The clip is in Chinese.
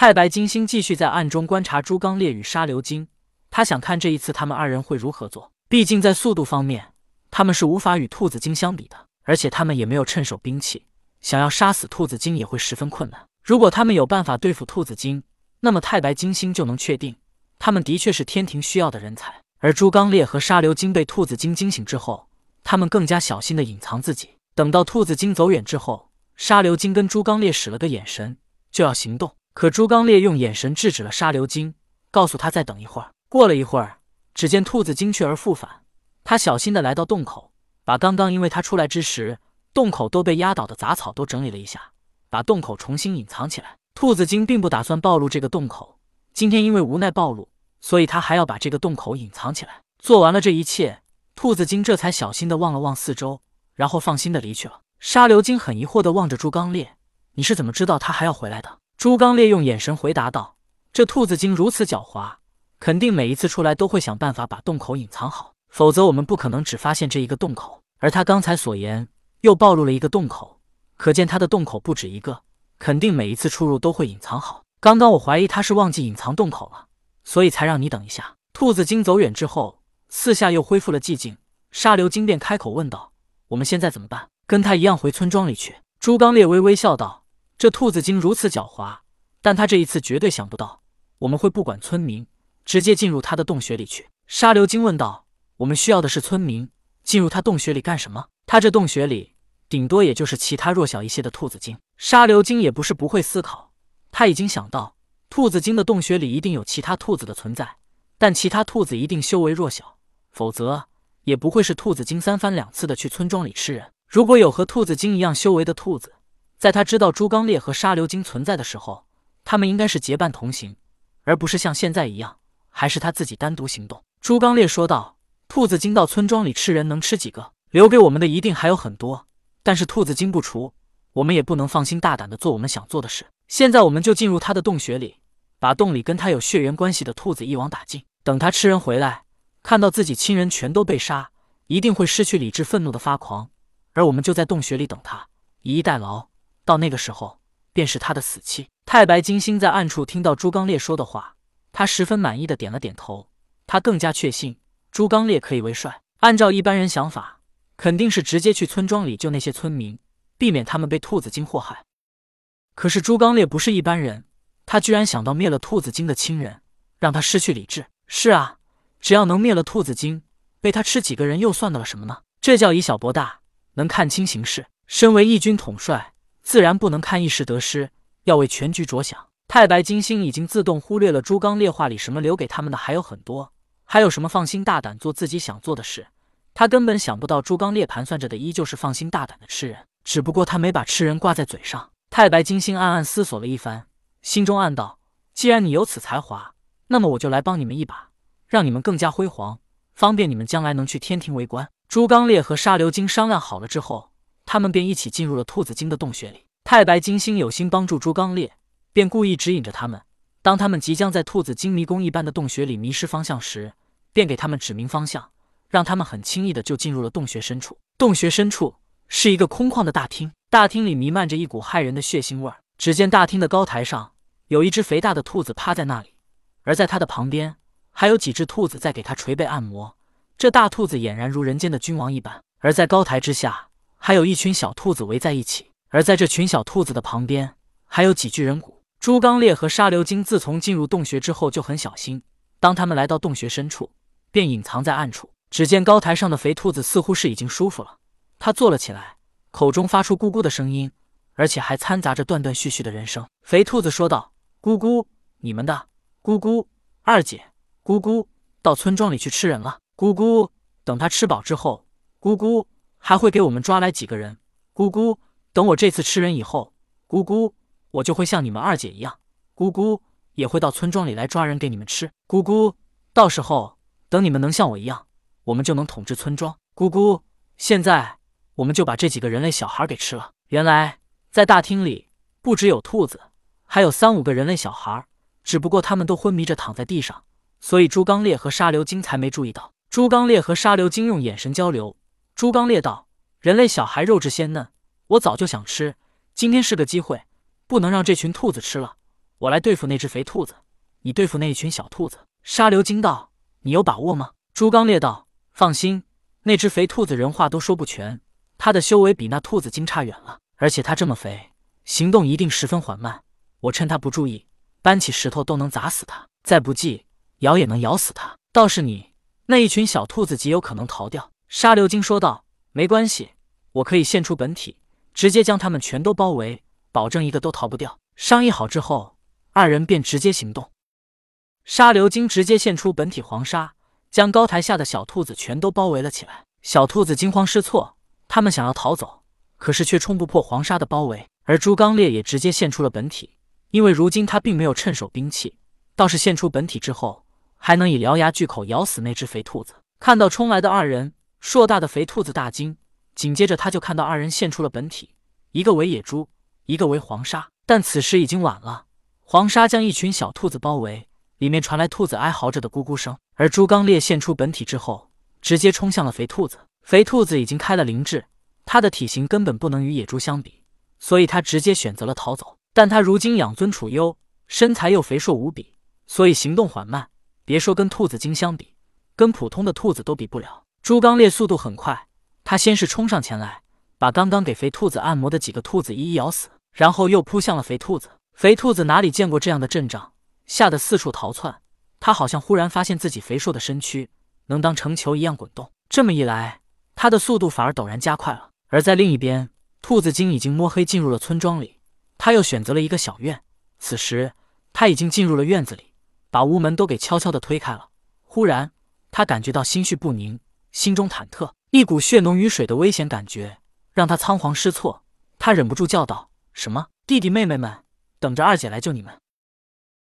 太白金星继续在暗中观察朱刚烈与沙流金，他想看这一次他们二人会如何做。毕竟在速度方面，他们是无法与兔子精相比的，而且他们也没有趁手兵器，想要杀死兔子精也会十分困难。如果他们有办法对付兔子精，那么太白金星就能确定他们的确是天庭需要的人才。而朱刚烈和沙流金被兔子精惊醒之后，他们更加小心的隐藏自己。等到兔子精走远之后，沙流金跟朱刚烈使了个眼神，就要行动。可朱刚烈用眼神制止了沙流金，告诉他再等一会儿。过了一会儿，只见兔子精去而复返。他小心的来到洞口，把刚刚因为他出来之时洞口都被压倒的杂草都整理了一下，把洞口重新隐藏起来。兔子精并不打算暴露这个洞口，今天因为无奈暴露，所以他还要把这个洞口隐藏起来。做完了这一切，兔子精这才小心的望了望四周，然后放心的离去了。沙流金很疑惑的望着朱刚烈：“你是怎么知道他还要回来的？”朱刚烈用眼神回答道：“这兔子精如此狡猾，肯定每一次出来都会想办法把洞口隐藏好，否则我们不可能只发现这一个洞口。而他刚才所言又暴露了一个洞口，可见他的洞口不止一个，肯定每一次出入都会隐藏好。刚刚我怀疑他是忘记隐藏洞口了，所以才让你等一下。”兔子精走远之后，四下又恢复了寂静。沙流金便开口问道：“我们现在怎么办？跟他一样回村庄里去？”朱刚烈微微笑道。这兔子精如此狡猾，但他这一次绝对想不到我们会不管村民，直接进入他的洞穴里去。沙流精问道：“我们需要的是村民，进入他洞穴里干什么？他这洞穴里顶多也就是其他弱小一些的兔子精。”沙流精也不是不会思考，他已经想到兔子精的洞穴里一定有其他兔子的存在，但其他兔子一定修为弱小，否则也不会是兔子精三番两次的去村庄里吃人。如果有和兔子精一样修为的兔子，在他知道朱刚烈和沙流金存在的时候，他们应该是结伴同行，而不是像现在一样，还是他自己单独行动。朱刚烈说道：“兔子精到村庄里吃人，能吃几个？留给我们的一定还有很多。但是兔子精不除，我们也不能放心大胆的做我们想做的事。现在我们就进入他的洞穴里，把洞里跟他有血缘关系的兔子一网打尽。等他吃人回来，看到自己亲人全都被杀，一定会失去理智，愤怒的发狂。而我们就在洞穴里等他，以逸待劳。”到那个时候，便是他的死期。太白金星在暗处听到朱刚烈说的话，他十分满意的点了点头。他更加确信朱刚烈可以为帅。按照一般人想法，肯定是直接去村庄里救那些村民，避免他们被兔子精祸害。可是朱刚烈不是一般人，他居然想到灭了兔子精的亲人，让他失去理智。是啊，只要能灭了兔子精，被他吃几个人又算得了什么呢？这叫以小博大，能看清形势。身为义军统帅。自然不能看一时得失，要为全局着想。太白金星已经自动忽略了朱刚烈话里什么留给他们的还有很多，还有什么放心大胆做自己想做的事。他根本想不到朱刚烈盘算着的依旧是放心大胆的吃人，只不过他没把吃人挂在嘴上。太白金星暗暗思索了一番，心中暗道：既然你有此才华，那么我就来帮你们一把，让你们更加辉煌，方便你们将来能去天庭为官。朱刚烈和沙流金商量好了之后。他们便一起进入了兔子精的洞穴里。太白金星有心帮助朱刚烈，便故意指引着他们。当他们即将在兔子精迷宫一般的洞穴里迷失方向时，便给他们指明方向，让他们很轻易的就进入了洞穴深处。洞穴深处是一个空旷的大厅，大厅里弥漫着一股骇人的血腥味儿。只见大厅的高台上有一只肥大的兔子趴在那里，而在它的旁边还有几只兔子在给它捶背按摩。这大兔子俨然如人间的君王一般，而在高台之下。还有一群小兔子围在一起，而在这群小兔子的旁边，还有几具人骨。朱刚烈和沙流金自从进入洞穴之后就很小心，当他们来到洞穴深处，便隐藏在暗处。只见高台上的肥兔子似乎是已经舒服了，他坐了起来，口中发出咕咕的声音，而且还掺杂着断断续续的人声。肥兔子说道：“咕咕，你们的咕咕二姐，咕咕到村庄里去吃人了。咕咕，等他吃饱之后，咕咕。”还会给我们抓来几个人，姑姑。等我这次吃人以后，姑姑，我就会像你们二姐一样，姑姑也会到村庄里来抓人给你们吃。姑姑，到时候等你们能像我一样，我们就能统治村庄。姑姑，现在我们就把这几个人类小孩给吃了。原来在大厅里不只有兔子，还有三五个人类小孩，只不过他们都昏迷着躺在地上，所以朱刚烈和沙流金才没注意到。朱刚烈和沙流金用眼神交流。朱刚烈道：“人类小孩肉质鲜嫩，我早就想吃，今天是个机会，不能让这群兔子吃了。我来对付那只肥兔子，你对付那一群小兔子。”沙流惊道：“你有把握吗？”朱刚烈道：“放心，那只肥兔子人话都说不全，它的修为比那兔子精差远了，而且它这么肥，行动一定十分缓慢。我趁它不注意，搬起石头都能砸死它，再不济咬也能咬死它。倒是你那一群小兔子，极有可能逃掉。”沙流金说道：“没关系，我可以现出本体，直接将他们全都包围，保证一个都逃不掉。”商议好之后，二人便直接行动。沙流金直接现出本体黄沙，将高台下的小兔子全都包围了起来。小兔子惊慌失措，他们想要逃走，可是却冲不破黄沙的包围。而朱刚烈也直接现出了本体，因为如今他并没有趁手兵器，倒是现出本体之后，还能以獠牙巨口咬死那只肥兔子。看到冲来的二人。硕大的肥兔子大惊，紧接着他就看到二人现出了本体，一个为野猪，一个为黄沙。但此时已经晚了，黄沙将一群小兔子包围，里面传来兔子哀嚎着的咕咕声。而猪刚烈现出本体之后，直接冲向了肥兔子。肥兔子已经开了灵智，它的体型根本不能与野猪相比，所以它直接选择了逃走。但它如今养尊处优，身材又肥硕无比，所以行动缓慢。别说跟兔子精相比，跟普通的兔子都比不了。朱刚烈速度很快，他先是冲上前来，把刚刚给肥兔子按摩的几个兔子一一咬死，然后又扑向了肥兔子。肥兔子哪里见过这样的阵仗，吓得四处逃窜。他好像忽然发现自己肥硕的身躯能当成球一样滚动，这么一来，他的速度反而陡然加快了。而在另一边，兔子精已经摸黑进入了村庄里，他又选择了一个小院。此时他已经进入了院子里，把屋门都给悄悄的推开了。忽然，他感觉到心绪不宁。心中忐忑，一股血浓于水的危险感觉让他仓皇失措。他忍不住叫道：“什么？弟弟妹妹们，等着二姐来救你们！”